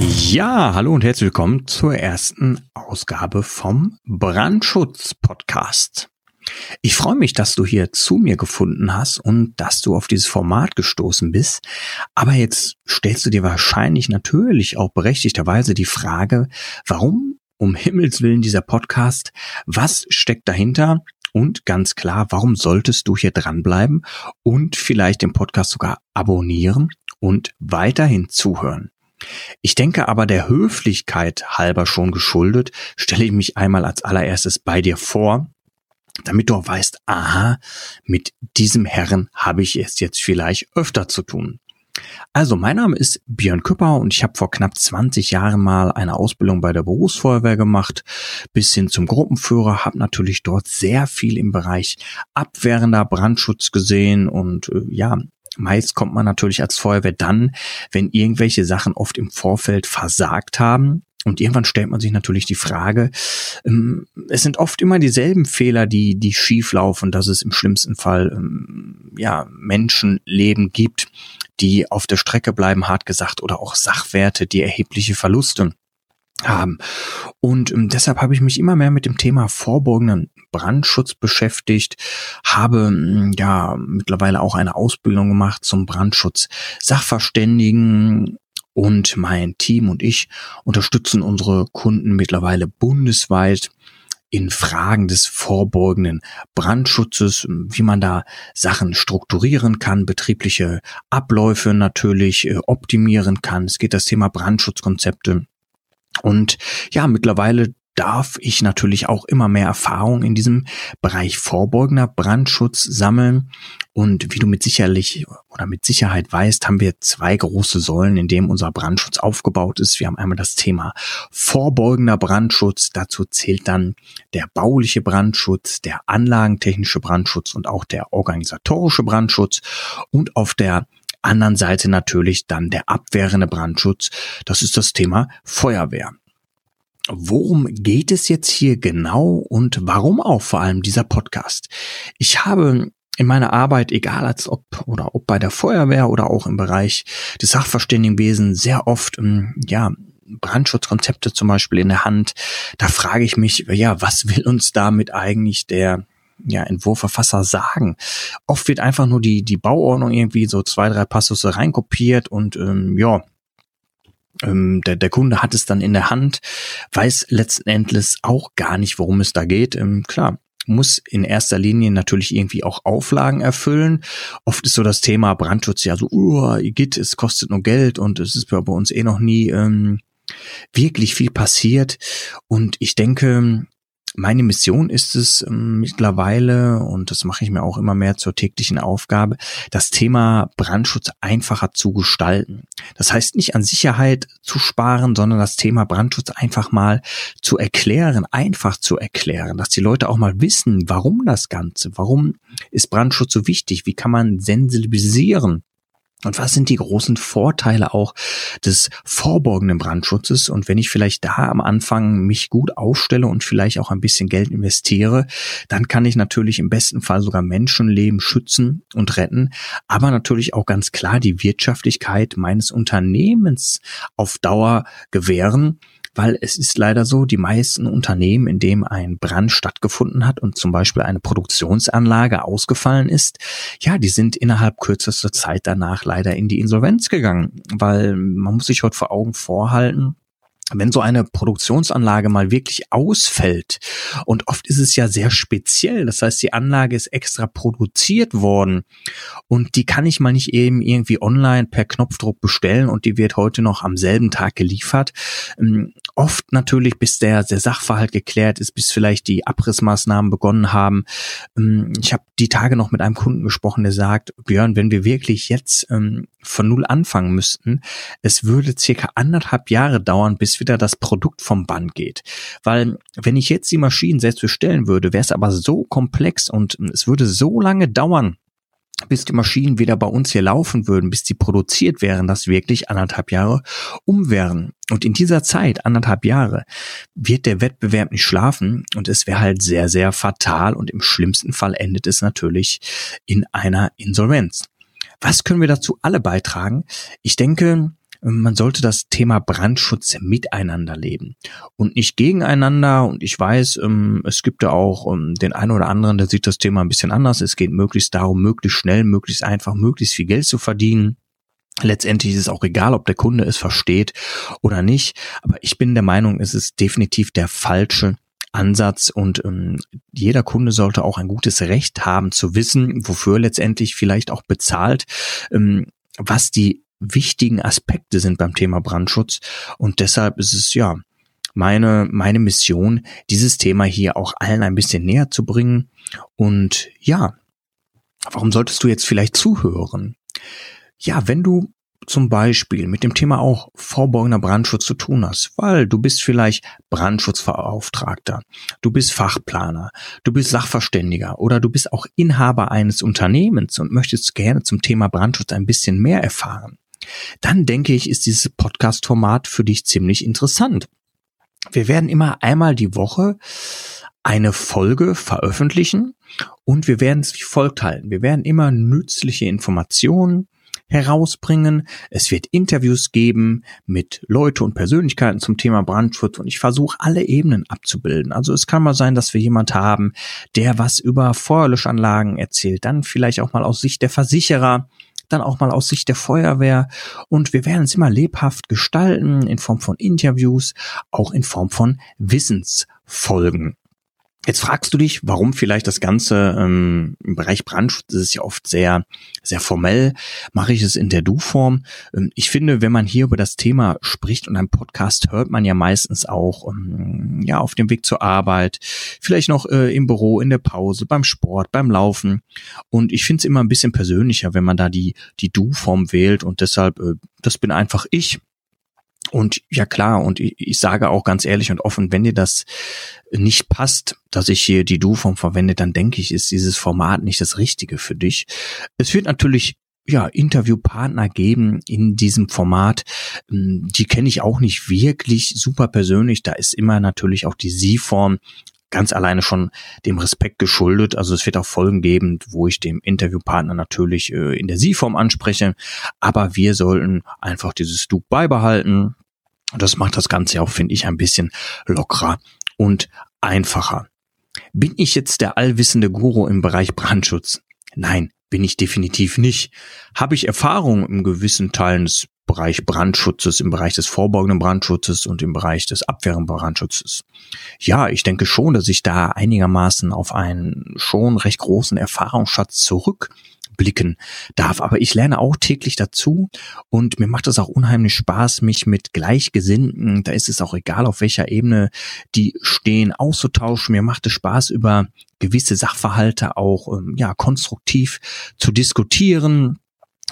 Ja, hallo und herzlich willkommen zur ersten Ausgabe vom Brandschutz Podcast. Ich freue mich, dass du hier zu mir gefunden hast und dass du auf dieses Format gestoßen bist. Aber jetzt stellst du dir wahrscheinlich natürlich auch berechtigterweise die Frage, warum um Himmels willen dieser Podcast? Was steckt dahinter? Und ganz klar, warum solltest du hier dranbleiben und vielleicht den Podcast sogar abonnieren und weiterhin zuhören? Ich denke aber der Höflichkeit halber schon geschuldet, stelle ich mich einmal als allererstes bei dir vor, damit du auch weißt, aha, mit diesem Herren habe ich es jetzt vielleicht öfter zu tun. Also, mein Name ist Björn Küpper und ich habe vor knapp 20 Jahren mal eine Ausbildung bei der Berufsfeuerwehr gemacht, bis hin zum Gruppenführer, habe natürlich dort sehr viel im Bereich abwehrender Brandschutz gesehen und äh, ja, Meist kommt man natürlich als Feuerwehr dann, wenn irgendwelche Sachen oft im Vorfeld versagt haben. Und irgendwann stellt man sich natürlich die Frage, ähm, es sind oft immer dieselben Fehler, die, die schief laufen, dass es im schlimmsten Fall, ähm, ja, Menschenleben gibt, die auf der Strecke bleiben, hart gesagt, oder auch Sachwerte, die erhebliche Verluste haben. Und ähm, deshalb habe ich mich immer mehr mit dem Thema vorbeugenden Brandschutz beschäftigt, habe ähm, ja mittlerweile auch eine Ausbildung gemacht zum Brandschutz Sachverständigen und mein Team und ich unterstützen unsere Kunden mittlerweile bundesweit in Fragen des vorbeugenden Brandschutzes, wie man da Sachen strukturieren kann, betriebliche Abläufe natürlich äh, optimieren kann. Es geht das Thema Brandschutzkonzepte und ja, mittlerweile darf ich natürlich auch immer mehr Erfahrung in diesem Bereich vorbeugender Brandschutz sammeln. Und wie du mit sicherlich oder mit Sicherheit weißt, haben wir zwei große Säulen, in denen unser Brandschutz aufgebaut ist. Wir haben einmal das Thema vorbeugender Brandschutz. Dazu zählt dann der bauliche Brandschutz, der anlagentechnische Brandschutz und auch der organisatorische Brandschutz. Und auf der anderen Seite natürlich dann der abwehrende Brandschutz. Das ist das Thema Feuerwehr. Worum geht es jetzt hier genau und warum auch vor allem dieser Podcast? Ich habe in meiner Arbeit, egal als ob oder ob bei der Feuerwehr oder auch im Bereich des Sachverständigenwesens, sehr oft ähm, ja Brandschutzkonzepte zum Beispiel in der Hand. Da frage ich mich, ja, was will uns damit eigentlich der ja, Entwurfverfasser sagen. Oft wird einfach nur die, die Bauordnung irgendwie so zwei, drei Passusse reinkopiert und ähm, ja, ähm, der, der Kunde hat es dann in der Hand, weiß letzten Endes auch gar nicht, worum es da geht. Ähm, klar, muss in erster Linie natürlich irgendwie auch Auflagen erfüllen. Oft ist so das Thema Brandschutz ja so, uh, geht, es kostet nur Geld und es ist bei uns eh noch nie ähm, wirklich viel passiert. Und ich denke, meine Mission ist es ähm, mittlerweile, und das mache ich mir auch immer mehr zur täglichen Aufgabe, das Thema Brandschutz einfacher zu gestalten. Das heißt nicht an Sicherheit zu sparen, sondern das Thema Brandschutz einfach mal zu erklären, einfach zu erklären, dass die Leute auch mal wissen, warum das Ganze, warum ist Brandschutz so wichtig, wie kann man sensibilisieren und was sind die großen Vorteile auch des vorbeugenden Brandschutzes? Und wenn ich vielleicht da am Anfang mich gut aufstelle und vielleicht auch ein bisschen Geld investiere, dann kann ich natürlich im besten Fall sogar Menschenleben schützen und retten, aber natürlich auch ganz klar die Wirtschaftlichkeit meines Unternehmens auf Dauer gewähren weil es ist leider so, die meisten Unternehmen, in dem ein Brand stattgefunden hat und zum Beispiel eine Produktionsanlage ausgefallen ist, ja, die sind innerhalb kürzester Zeit danach leider in die Insolvenz gegangen, weil man muss sich heute vor Augen vorhalten, wenn so eine Produktionsanlage mal wirklich ausfällt, und oft ist es ja sehr speziell, das heißt, die Anlage ist extra produziert worden und die kann ich mal nicht eben irgendwie online per Knopfdruck bestellen und die wird heute noch am selben Tag geliefert. Ähm, oft natürlich, bis der, der Sachverhalt geklärt ist, bis vielleicht die Abrissmaßnahmen begonnen haben. Ähm, ich habe die Tage noch mit einem Kunden gesprochen, der sagt, Björn, wenn wir wirklich jetzt ähm, von null anfangen müssten, es würde circa anderthalb Jahre dauern, bis wieder das Produkt vom Band geht. Weil wenn ich jetzt die Maschinen selbst bestellen würde, wäre es aber so komplex und es würde so lange dauern, bis die Maschinen wieder bei uns hier laufen würden, bis die produziert wären, dass wirklich anderthalb Jahre um wären. Und in dieser Zeit, anderthalb Jahre, wird der Wettbewerb nicht schlafen und es wäre halt sehr, sehr fatal und im schlimmsten Fall endet es natürlich in einer Insolvenz. Was können wir dazu alle beitragen? Ich denke, man sollte das Thema Brandschutz miteinander leben und nicht gegeneinander. Und ich weiß, ähm, es gibt da auch ähm, den einen oder anderen, der sieht das Thema ein bisschen anders. Es geht möglichst darum, möglichst schnell, möglichst einfach, möglichst viel Geld zu verdienen. Letztendlich ist es auch egal, ob der Kunde es versteht oder nicht. Aber ich bin der Meinung, es ist definitiv der falsche Ansatz und ähm, jeder Kunde sollte auch ein gutes Recht haben zu wissen, wofür letztendlich vielleicht auch bezahlt, ähm, was die wichtigen Aspekte sind beim Thema Brandschutz. Und deshalb ist es ja meine, meine Mission, dieses Thema hier auch allen ein bisschen näher zu bringen. Und ja, warum solltest du jetzt vielleicht zuhören? Ja, wenn du zum Beispiel mit dem Thema auch vorbeugender Brandschutz zu tun hast, weil du bist vielleicht Brandschutzbeauftragter, du bist Fachplaner, du bist Sachverständiger oder du bist auch Inhaber eines Unternehmens und möchtest gerne zum Thema Brandschutz ein bisschen mehr erfahren, dann denke ich, ist dieses Podcast-Format für dich ziemlich interessant. Wir werden immer einmal die Woche eine Folge veröffentlichen und wir werden es wie folgt halten. Wir werden immer nützliche Informationen herausbringen. Es wird Interviews geben mit Leute und Persönlichkeiten zum Thema Brandschutz und ich versuche alle Ebenen abzubilden. Also es kann mal sein, dass wir jemand haben, der was über Feuerlöschanlagen erzählt, dann vielleicht auch mal aus Sicht der Versicherer dann auch mal aus Sicht der Feuerwehr. Und wir werden es immer lebhaft gestalten in Form von Interviews, auch in Form von Wissensfolgen. Jetzt fragst du dich, warum vielleicht das Ganze ähm, im Bereich Brandschutz ist ja oft sehr, sehr formell. Mache ich es in der Du-Form? Ähm, ich finde, wenn man hier über das Thema spricht und einen Podcast hört man ja meistens auch ähm, ja auf dem Weg zur Arbeit, vielleicht noch äh, im Büro, in der Pause, beim Sport, beim Laufen. Und ich finde es immer ein bisschen persönlicher, wenn man da die, die Du-Form wählt. Und deshalb, äh, das bin einfach ich. Und ja klar, und ich, ich, sage auch ganz ehrlich und offen, wenn dir das nicht passt, dass ich hier die Du-Form verwende, dann denke ich, ist dieses Format nicht das Richtige für dich. Es wird natürlich ja, Interviewpartner geben in diesem Format. Hm, die kenne ich auch nicht wirklich super persönlich. Da ist immer natürlich auch die Sie-Form ganz alleine schon dem Respekt geschuldet. Also es wird auch Folgen geben, wo ich dem Interviewpartner natürlich äh, in der Sie-Form anspreche. Aber wir sollten einfach dieses Du beibehalten. Und das macht das Ganze auch, finde ich, ein bisschen lockerer und einfacher. Bin ich jetzt der allwissende Guru im Bereich Brandschutz? Nein, bin ich definitiv nicht. Habe ich Erfahrung im gewissen Teilen des Bereich Brandschutzes, im Bereich des vorbeugenden Brandschutzes und im Bereich des abwehrenden Brandschutzes? Ja, ich denke schon, dass ich da einigermaßen auf einen schon recht großen Erfahrungsschatz zurück blicken darf. Aber ich lerne auch täglich dazu und mir macht es auch unheimlich Spaß, mich mit Gleichgesinnten, da ist es auch egal, auf welcher Ebene die stehen, auszutauschen. Mir macht es Spaß, über gewisse Sachverhalte auch ähm, ja konstruktiv zu diskutieren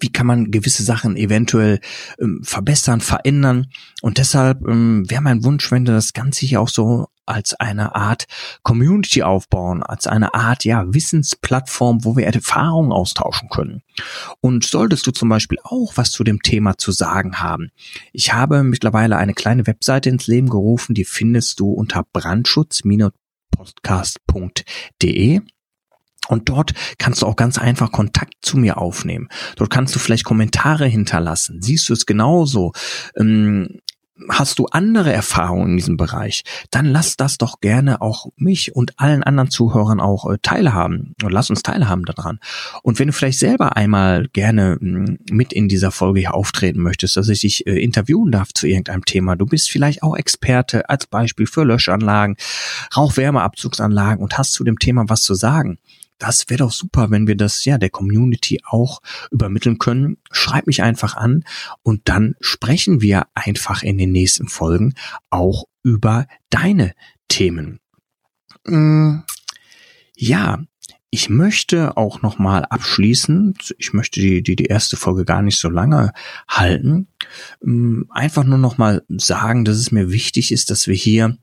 wie kann man gewisse Sachen eventuell ähm, verbessern, verändern. Und deshalb ähm, wäre mein Wunsch, wenn du das Ganze hier auch so als eine Art Community aufbauen, als eine Art ja Wissensplattform, wo wir Erfahrungen austauschen können. Und solltest du zum Beispiel auch was zu dem Thema zu sagen haben. Ich habe mittlerweile eine kleine Webseite ins Leben gerufen, die findest du unter brandschutz-podcast.de. Und dort kannst du auch ganz einfach Kontakt zu mir aufnehmen. Dort kannst du vielleicht Kommentare hinterlassen. Siehst du es genauso? Ähm, hast du andere Erfahrungen in diesem Bereich, dann lass das doch gerne auch mich und allen anderen Zuhörern auch äh, teilhaben und lass uns teilhaben daran. Und wenn du vielleicht selber einmal gerne mh, mit in dieser Folge hier auftreten möchtest, dass ich dich äh, interviewen darf zu irgendeinem Thema, du bist vielleicht auch Experte als Beispiel für Löschanlagen, Rauchwärmeabzugsanlagen und hast zu dem Thema was zu sagen, das wäre doch super, wenn wir das ja der Community auch übermitteln können. Schreib mich einfach an und dann sprechen wir einfach in den nächsten Folgen auch über deine Themen. Mm, ja, ich möchte auch noch mal abschließend, ich möchte die, die, die erste Folge gar nicht so lange halten, mm, einfach nur noch mal sagen, dass es mir wichtig ist, dass wir hier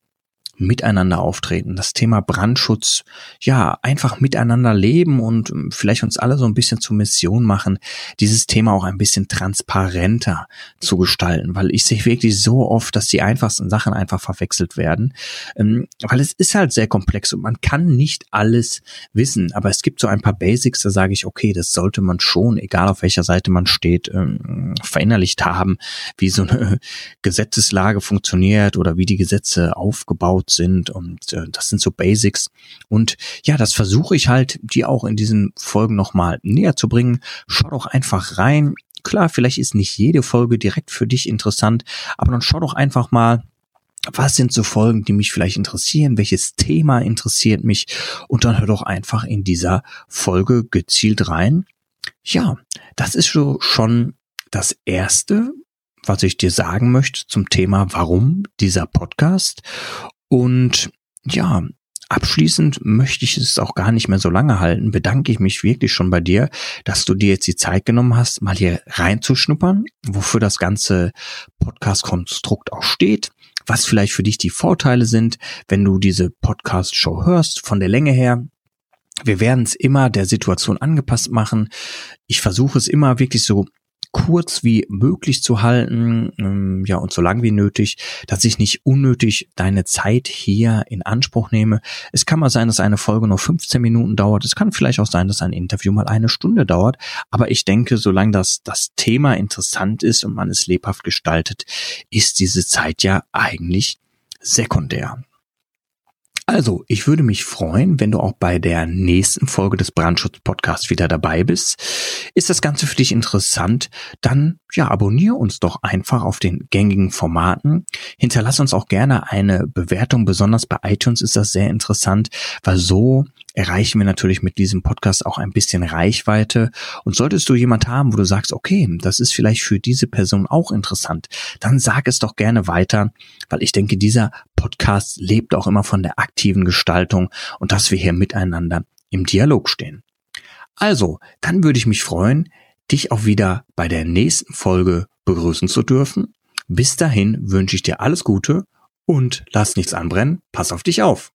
miteinander auftreten, das Thema Brandschutz, ja, einfach miteinander leben und ähm, vielleicht uns alle so ein bisschen zur Mission machen, dieses Thema auch ein bisschen transparenter zu gestalten, weil ich sehe wirklich so oft, dass die einfachsten Sachen einfach verwechselt werden, ähm, weil es ist halt sehr komplex und man kann nicht alles wissen, aber es gibt so ein paar Basics, da sage ich, okay, das sollte man schon, egal auf welcher Seite man steht, ähm, verinnerlicht haben, wie so eine Gesetzeslage funktioniert oder wie die Gesetze aufgebaut sind und äh, das sind so Basics. Und ja, das versuche ich halt, die auch in diesen Folgen nochmal näher zu bringen. Schau doch einfach rein. Klar, vielleicht ist nicht jede Folge direkt für dich interessant, aber dann schau doch einfach mal, was sind so Folgen, die mich vielleicht interessieren? Welches Thema interessiert mich? Und dann hör doch einfach in dieser Folge gezielt rein. Ja, das ist so schon das erste, was ich dir sagen möchte zum Thema, warum dieser Podcast. Und ja, abschließend möchte ich es auch gar nicht mehr so lange halten. Bedanke ich mich wirklich schon bei dir, dass du dir jetzt die Zeit genommen hast, mal hier reinzuschnuppern, wofür das ganze Podcast-Konstrukt auch steht, was vielleicht für dich die Vorteile sind, wenn du diese Podcast-Show hörst, von der Länge her. Wir werden es immer der Situation angepasst machen. Ich versuche es immer wirklich so kurz wie möglich zu halten, ähm, ja, und so lang wie nötig, dass ich nicht unnötig deine Zeit hier in Anspruch nehme. Es kann mal sein, dass eine Folge nur 15 Minuten dauert. Es kann vielleicht auch sein, dass ein Interview mal eine Stunde dauert. Aber ich denke, solange das, das Thema interessant ist und man es lebhaft gestaltet, ist diese Zeit ja eigentlich sekundär. Also, ich würde mich freuen, wenn du auch bei der nächsten Folge des Brandschutz-Podcasts wieder dabei bist. Ist das Ganze für dich interessant? Dann, ja, abonniere uns doch einfach auf den gängigen Formaten. Hinterlass uns auch gerne eine Bewertung. Besonders bei iTunes ist das sehr interessant, weil so erreichen wir natürlich mit diesem Podcast auch ein bisschen Reichweite. Und solltest du jemand haben, wo du sagst, okay, das ist vielleicht für diese Person auch interessant, dann sag es doch gerne weiter, weil ich denke, dieser Podcast lebt auch immer von der aktiven Gestaltung und dass wir hier miteinander im Dialog stehen. Also, dann würde ich mich freuen, dich auch wieder bei der nächsten Folge begrüßen zu dürfen. Bis dahin wünsche ich dir alles Gute und lass nichts anbrennen. Pass auf dich auf.